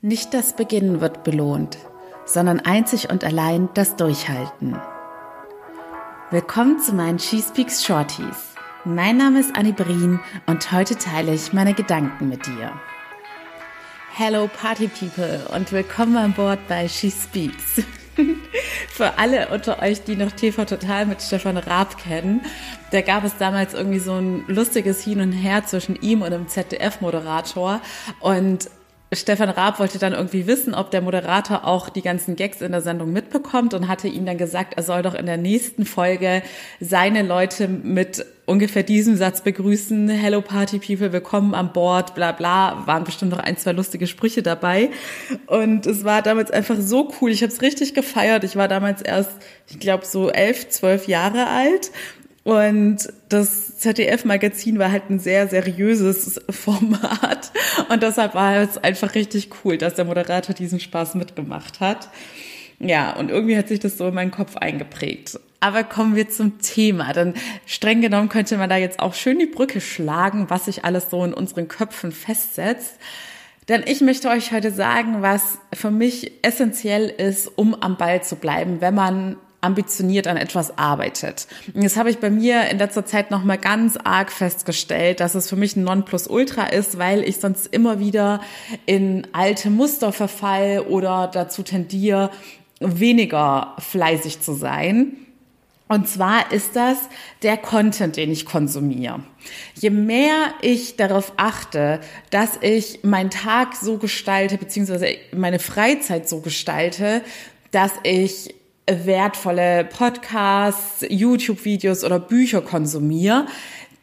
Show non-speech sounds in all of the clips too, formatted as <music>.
Nicht das Beginnen wird belohnt, sondern einzig und allein das Durchhalten. Willkommen zu meinen She Speaks Shorties. Mein Name ist Annie Brien und heute teile ich meine Gedanken mit dir. Hello Party People und willkommen an Bord bei She Speaks. <laughs> Für alle unter euch, die noch TV Total mit Stefan Raab kennen, da gab es damals irgendwie so ein lustiges Hin und Her zwischen ihm und dem ZDF-Moderator. Und Stefan Raab wollte dann irgendwie wissen, ob der Moderator auch die ganzen Gags in der Sendung mitbekommt und hatte ihm dann gesagt, er soll doch in der nächsten Folge seine Leute mit ungefähr diesem Satz begrüßen. Hello Party People, willkommen an Bord, bla bla. Waren bestimmt noch ein, zwei lustige Sprüche dabei. Und es war damals einfach so cool. Ich habe es richtig gefeiert. Ich war damals erst, ich glaube, so elf, zwölf Jahre alt und das ZDF-Magazin war halt ein sehr seriöses Format. Und deshalb war es einfach richtig cool, dass der Moderator diesen Spaß mitgemacht hat. Ja, und irgendwie hat sich das so in meinen Kopf eingeprägt. Aber kommen wir zum Thema. Denn streng genommen könnte man da jetzt auch schön die Brücke schlagen, was sich alles so in unseren Köpfen festsetzt. Denn ich möchte euch heute sagen, was für mich essentiell ist, um am Ball zu bleiben, wenn man ambitioniert an etwas arbeitet. Und jetzt habe ich bei mir in letzter Zeit noch mal ganz arg festgestellt, dass es für mich ein Nonplusultra ist, weil ich sonst immer wieder in alte Muster verfall oder dazu tendiere, weniger fleißig zu sein. Und zwar ist das der Content, den ich konsumiere. Je mehr ich darauf achte, dass ich meinen Tag so gestalte, beziehungsweise meine Freizeit so gestalte, dass ich wertvolle Podcasts, YouTube-Videos oder Bücher konsumiere,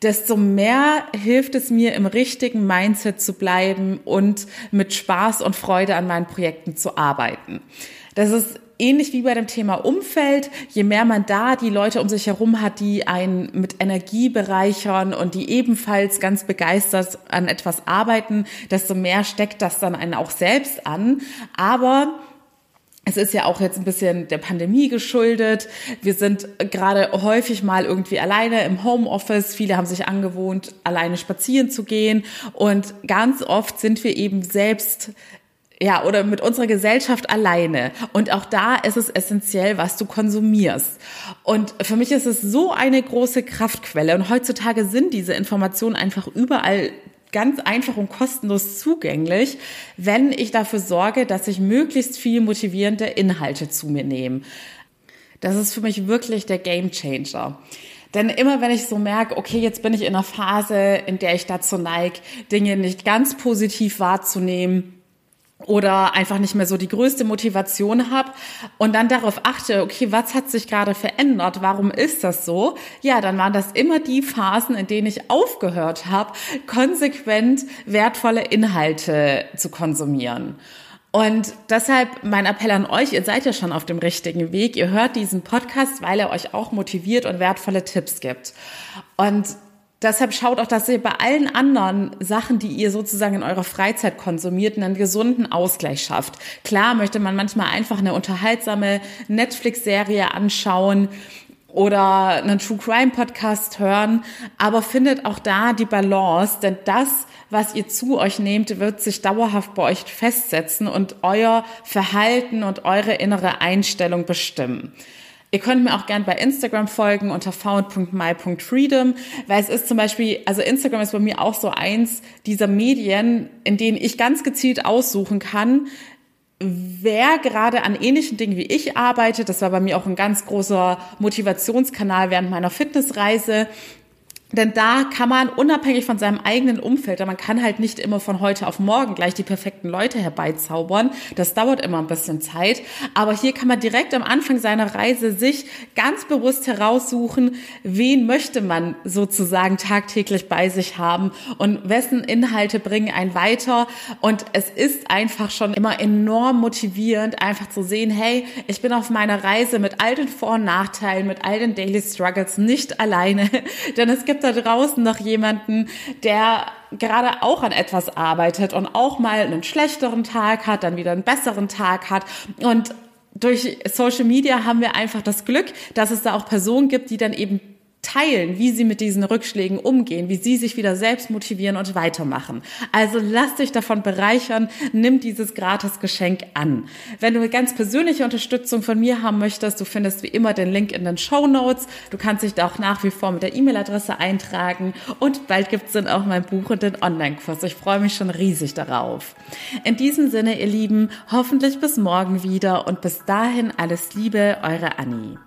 desto mehr hilft es mir, im richtigen Mindset zu bleiben und mit Spaß und Freude an meinen Projekten zu arbeiten. Das ist ähnlich wie bei dem Thema Umfeld. Je mehr man da die Leute um sich herum hat, die einen mit Energie bereichern und die ebenfalls ganz begeistert an etwas arbeiten, desto mehr steckt das dann einen auch selbst an. Aber es ist ja auch jetzt ein bisschen der Pandemie geschuldet. Wir sind gerade häufig mal irgendwie alleine im Homeoffice. Viele haben sich angewohnt, alleine spazieren zu gehen. Und ganz oft sind wir eben selbst ja, oder mit unserer Gesellschaft alleine. Und auch da ist es essentiell, was du konsumierst. Und für mich ist es so eine große Kraftquelle. Und heutzutage sind diese Informationen einfach überall ganz einfach und kostenlos zugänglich, wenn ich dafür sorge, dass ich möglichst viel motivierende Inhalte zu mir nehme. Das ist für mich wirklich der Game Changer. Denn immer wenn ich so merke, okay, jetzt bin ich in einer Phase, in der ich dazu neige, Dinge nicht ganz positiv wahrzunehmen, oder einfach nicht mehr so die größte Motivation habe und dann darauf achte, okay, was hat sich gerade verändert? Warum ist das so? Ja, dann waren das immer die Phasen, in denen ich aufgehört habe, konsequent wertvolle Inhalte zu konsumieren. Und deshalb mein Appell an euch, ihr seid ja schon auf dem richtigen Weg. Ihr hört diesen Podcast, weil er euch auch motiviert und wertvolle Tipps gibt. Und Deshalb schaut auch, dass ihr bei allen anderen Sachen, die ihr sozusagen in eurer Freizeit konsumiert, einen gesunden Ausgleich schafft. Klar möchte man manchmal einfach eine unterhaltsame Netflix-Serie anschauen oder einen True Crime Podcast hören, aber findet auch da die Balance, denn das, was ihr zu euch nehmt, wird sich dauerhaft bei euch festsetzen und euer Verhalten und eure innere Einstellung bestimmen. Ihr könnt mir auch gern bei Instagram folgen unter found.my.freedom, weil es ist zum Beispiel, also Instagram ist bei mir auch so eins dieser Medien, in denen ich ganz gezielt aussuchen kann, wer gerade an ähnlichen Dingen wie ich arbeitet. Das war bei mir auch ein ganz großer Motivationskanal während meiner Fitnessreise. Denn da kann man unabhängig von seinem eigenen Umfeld, man kann halt nicht immer von heute auf morgen gleich die perfekten Leute herbeizaubern. Das dauert immer ein bisschen Zeit. Aber hier kann man direkt am Anfang seiner Reise sich ganz bewusst heraussuchen, wen möchte man sozusagen tagtäglich bei sich haben und wessen Inhalte bringen einen weiter. Und es ist einfach schon immer enorm motivierend, einfach zu sehen, hey, ich bin auf meiner Reise mit all den Vor- und Nachteilen, mit all den Daily Struggles nicht alleine. <laughs> Denn es gibt gibt da draußen noch jemanden, der gerade auch an etwas arbeitet und auch mal einen schlechteren Tag hat, dann wieder einen besseren Tag hat. Und durch Social Media haben wir einfach das Glück, dass es da auch Personen gibt, die dann eben teilen, wie sie mit diesen Rückschlägen umgehen, wie sie sich wieder selbst motivieren und weitermachen. Also lass dich davon bereichern, nimm dieses Gratis-Geschenk an. Wenn du eine ganz persönliche Unterstützung von mir haben möchtest, du findest wie immer den Link in den Show Notes. Du kannst dich da auch nach wie vor mit der E-Mail-Adresse eintragen und bald gibt's dann auch mein Buch und den Online-Kurs. Ich freue mich schon riesig darauf. In diesem Sinne, ihr Lieben, hoffentlich bis morgen wieder und bis dahin alles Liebe, eure Annie.